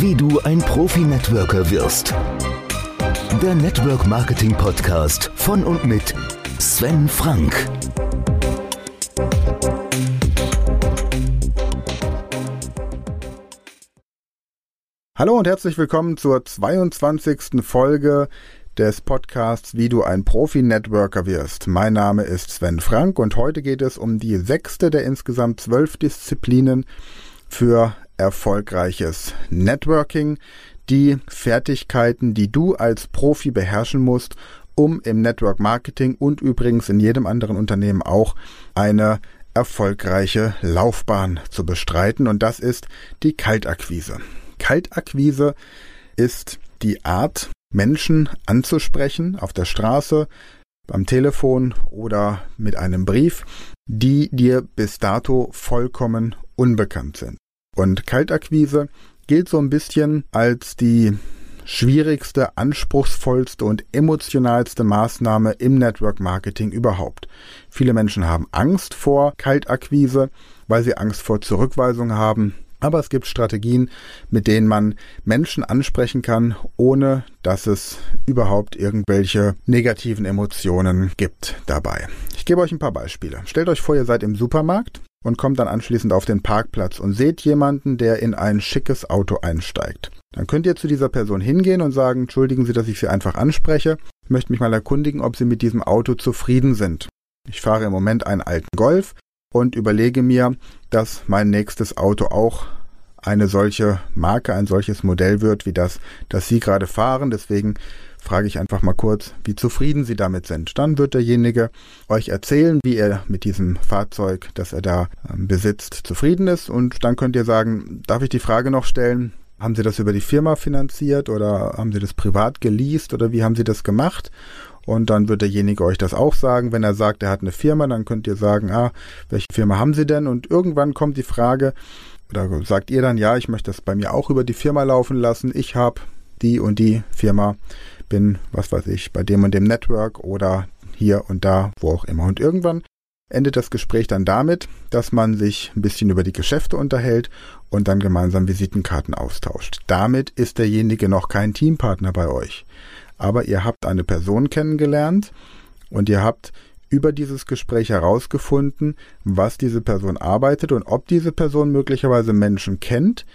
Wie du ein Profi-Networker wirst. Der Network Marketing Podcast von und mit Sven Frank. Hallo und herzlich willkommen zur 22. Folge des Podcasts Wie du ein Profi-Networker wirst. Mein Name ist Sven Frank und heute geht es um die sechste der insgesamt zwölf Disziplinen für erfolgreiches Networking. Die Fertigkeiten, die du als Profi beherrschen musst, um im Network Marketing und übrigens in jedem anderen Unternehmen auch eine erfolgreiche Laufbahn zu bestreiten. Und das ist die Kaltakquise. Kaltakquise ist die Art, Menschen anzusprechen auf der Straße, beim Telefon oder mit einem Brief, die dir bis dato vollkommen unbekannt sind. Und Kaltakquise gilt so ein bisschen als die schwierigste, anspruchsvollste und emotionalste Maßnahme im Network Marketing überhaupt. Viele Menschen haben Angst vor Kaltakquise, weil sie Angst vor Zurückweisung haben, aber es gibt Strategien, mit denen man Menschen ansprechen kann, ohne dass es überhaupt irgendwelche negativen Emotionen gibt dabei. Ich gebe euch ein paar Beispiele. Stellt euch vor, ihr seid im Supermarkt und kommt dann anschließend auf den Parkplatz und seht jemanden, der in ein schickes Auto einsteigt. Dann könnt ihr zu dieser Person hingehen und sagen, entschuldigen Sie, dass ich Sie einfach anspreche. Ich möchte mich mal erkundigen, ob Sie mit diesem Auto zufrieden sind. Ich fahre im Moment einen alten Golf und überlege mir, dass mein nächstes Auto auch eine solche Marke, ein solches Modell wird, wie das, das Sie gerade fahren. Deswegen frage ich einfach mal kurz, wie zufrieden Sie damit sind. Dann wird derjenige euch erzählen, wie er mit diesem Fahrzeug, das er da ähm, besitzt, zufrieden ist. Und dann könnt ihr sagen, darf ich die Frage noch stellen, haben Sie das über die Firma finanziert oder haben Sie das privat geleast oder wie haben Sie das gemacht? Und dann wird derjenige euch das auch sagen. Wenn er sagt, er hat eine Firma, dann könnt ihr sagen, ah, welche Firma haben Sie denn? Und irgendwann kommt die Frage, oder sagt ihr dann, ja, ich möchte das bei mir auch über die Firma laufen lassen. Ich habe die und die Firma, bin, was weiß ich, bei dem und dem Network oder hier und da, wo auch immer. Und irgendwann endet das Gespräch dann damit, dass man sich ein bisschen über die Geschäfte unterhält und dann gemeinsam Visitenkarten austauscht. Damit ist derjenige noch kein Teampartner bei euch aber ihr habt eine Person kennengelernt und ihr habt über dieses Gespräch herausgefunden, was diese Person arbeitet und ob diese Person möglicherweise Menschen kennt,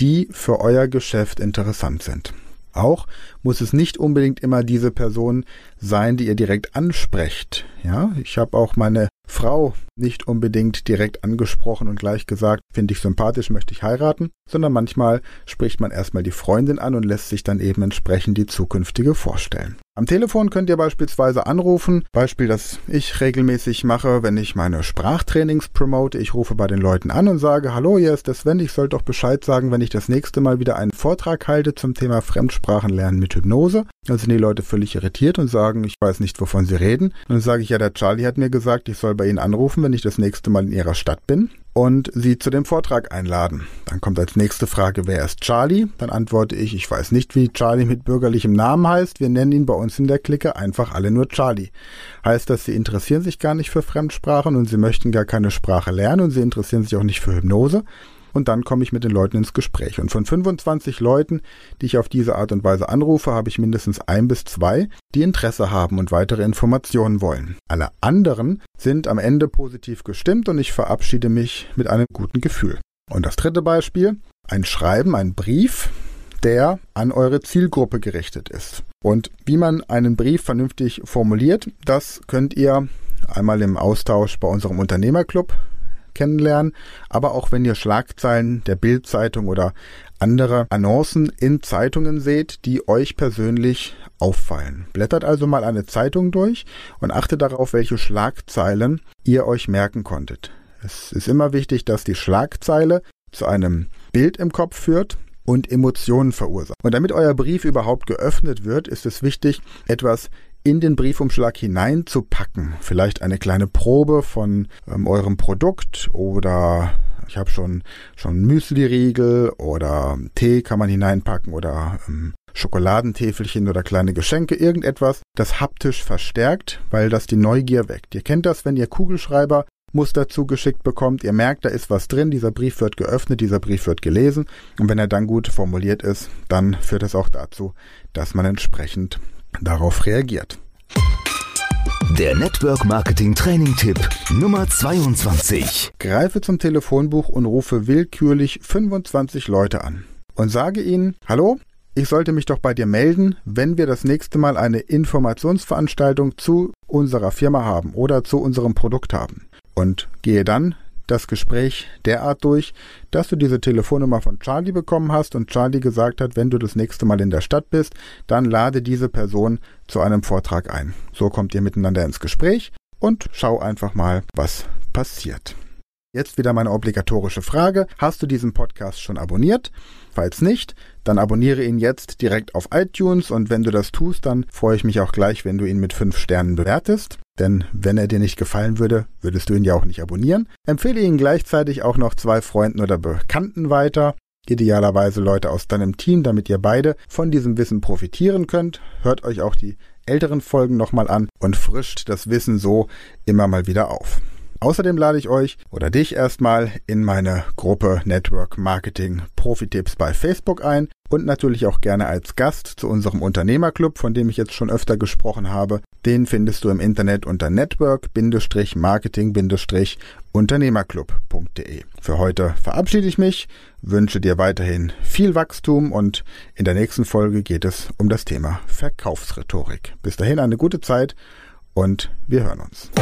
die für euer Geschäft interessant sind. Auch muss es nicht unbedingt immer diese Person sein, die ihr direkt ansprecht. Ja, ich habe auch meine Frau nicht unbedingt direkt angesprochen und gleich gesagt, finde ich sympathisch, möchte ich heiraten, sondern manchmal spricht man erstmal die Freundin an und lässt sich dann eben entsprechend die zukünftige vorstellen. Am Telefon könnt ihr beispielsweise anrufen, Beispiel, das ich regelmäßig mache, wenn ich meine Sprachtrainings promote. Ich rufe bei den Leuten an und sage, hallo, hier ist der Sven, ich soll doch Bescheid sagen, wenn ich das nächste Mal wieder einen Vortrag halte zum Thema Fremdsprachenlernen mit Hypnose. Dann sind die Leute völlig irritiert und sagen, ich weiß nicht, wovon sie reden. Dann sage ich, ja, der Charlie hat mir gesagt, ich soll bei Ihnen anrufen, wenn ich das nächste Mal in Ihrer Stadt bin und Sie zu dem Vortrag einladen. Dann kommt als nächste Frage, wer ist Charlie? Dann antworte ich, ich weiß nicht, wie Charlie mit bürgerlichem Namen heißt. Wir nennen ihn bei uns in der Clique einfach alle nur Charlie. Heißt das, Sie interessieren sich gar nicht für Fremdsprachen und Sie möchten gar keine Sprache lernen und Sie interessieren sich auch nicht für Hypnose? Und dann komme ich mit den Leuten ins Gespräch. Und von 25 Leuten, die ich auf diese Art und Weise anrufe, habe ich mindestens ein bis zwei, die Interesse haben und weitere Informationen wollen. Alle anderen sind am Ende positiv gestimmt und ich verabschiede mich mit einem guten Gefühl. Und das dritte Beispiel, ein Schreiben, ein Brief, der an eure Zielgruppe gerichtet ist. Und wie man einen Brief vernünftig formuliert, das könnt ihr einmal im Austausch bei unserem Unternehmerclub kennenlernen, aber auch wenn ihr Schlagzeilen der Bildzeitung oder andere Annoncen in Zeitungen seht, die euch persönlich auffallen. Blättert also mal eine Zeitung durch und achtet darauf, welche Schlagzeilen ihr euch merken konntet. Es ist immer wichtig, dass die Schlagzeile zu einem Bild im Kopf führt und Emotionen verursacht. Und damit euer Brief überhaupt geöffnet wird, ist es wichtig, etwas in den Briefumschlag hineinzupacken. Vielleicht eine kleine Probe von ähm, eurem Produkt oder ich habe schon schon Müsli-Riegel oder Tee kann man hineinpacken oder ähm, Schokoladentäfelchen oder kleine Geschenke, irgendetwas, das haptisch verstärkt, weil das die Neugier weckt. Ihr kennt das, wenn ihr Kugelschreiber Muster zugeschickt bekommt. Ihr merkt, da ist was drin. Dieser Brief wird geöffnet, dieser Brief wird gelesen. Und wenn er dann gut formuliert ist, dann führt es auch dazu, dass man entsprechend darauf reagiert. Der Network Marketing Training Tipp Nummer 22. Greife zum Telefonbuch und rufe willkürlich 25 Leute an und sage ihnen, hallo, ich sollte mich doch bei dir melden, wenn wir das nächste Mal eine Informationsveranstaltung zu unserer Firma haben oder zu unserem Produkt haben. Und gehe dann das Gespräch derart durch, dass du diese Telefonnummer von Charlie bekommen hast und Charlie gesagt hat, wenn du das nächste Mal in der Stadt bist, dann lade diese Person zu einem Vortrag ein. So kommt ihr miteinander ins Gespräch und schau einfach mal, was passiert. Jetzt wieder meine obligatorische Frage. Hast du diesen Podcast schon abonniert? Falls nicht, dann abonniere ihn jetzt direkt auf iTunes und wenn du das tust, dann freue ich mich auch gleich, wenn du ihn mit fünf Sternen bewertest. Denn wenn er dir nicht gefallen würde, würdest du ihn ja auch nicht abonnieren. Empfehle ihn gleichzeitig auch noch zwei Freunden oder Bekannten weiter. Idealerweise Leute aus deinem Team, damit ihr beide von diesem Wissen profitieren könnt. Hört euch auch die älteren Folgen nochmal an und frischt das Wissen so immer mal wieder auf. Außerdem lade ich euch oder dich erstmal in meine Gruppe Network Marketing Profi-Tipps bei Facebook ein und natürlich auch gerne als Gast zu unserem Unternehmerclub, von dem ich jetzt schon öfter gesprochen habe. Den findest du im Internet unter network-marketing-unternehmerclub.de. Für heute verabschiede ich mich, wünsche dir weiterhin viel Wachstum und in der nächsten Folge geht es um das Thema Verkaufsrhetorik. Bis dahin eine gute Zeit und wir hören uns.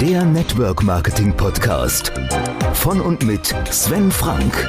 Der Network Marketing Podcast von und mit Sven Frank.